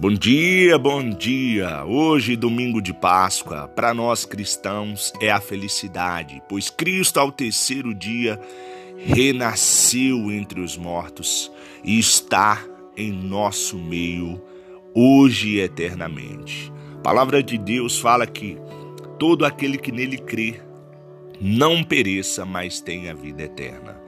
Bom dia, bom dia! Hoje, domingo de Páscoa, para nós cristãos é a felicidade, pois Cristo, ao terceiro dia, renasceu entre os mortos e está em nosso meio, hoje e eternamente. A palavra de Deus fala que todo aquele que nele crê não pereça, mas tenha vida eterna.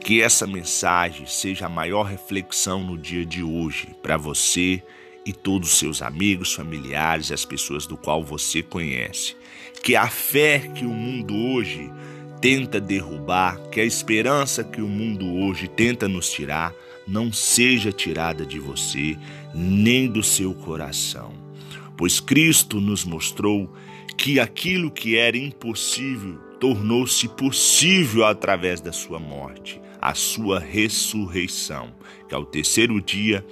Que essa mensagem seja a maior reflexão no dia de hoje para você e todos os seus amigos, familiares e as pessoas do qual você conhece. Que a fé que o mundo hoje tenta derrubar, que a esperança que o mundo hoje tenta nos tirar, não seja tirada de você nem do seu coração. Pois Cristo nos mostrou que aquilo que era impossível tornou-se possível através da sua morte, a sua ressurreição, que ao terceiro dia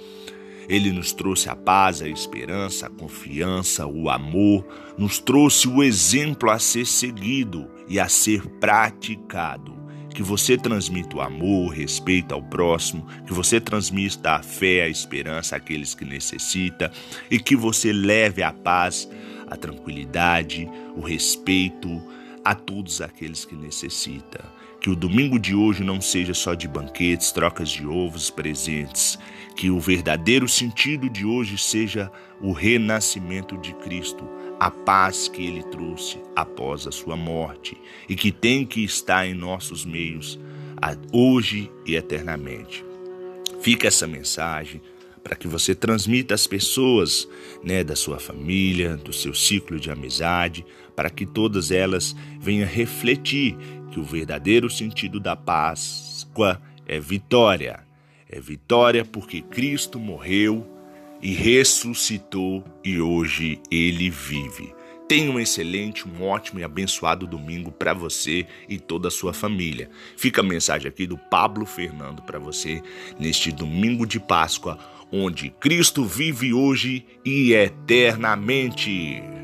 ele nos trouxe a paz, a esperança, a confiança, o amor, nos trouxe o exemplo a ser seguido e a ser praticado. Que você transmita o amor, o respeito ao próximo, que você transmita a fé, a esperança àqueles que necessitam e que você leve a paz, a tranquilidade, o respeito a todos aqueles que necessitam. Que o domingo de hoje não seja só de banquetes, trocas de ovos, presentes. Que o verdadeiro sentido de hoje seja o renascimento de Cristo, a paz que ele trouxe após a sua morte e que tem que estar em nossos meios hoje e eternamente. Fica essa mensagem para que você transmita às pessoas, né, da sua família, do seu ciclo de amizade, para que todas elas venham refletir que o verdadeiro sentido da Páscoa é vitória. É vitória porque Cristo morreu e ressuscitou e hoje ele vive. Tenha um excelente, um ótimo e abençoado domingo para você e toda a sua família. Fica a mensagem aqui do Pablo Fernando para você neste domingo de Páscoa, onde Cristo vive hoje e eternamente.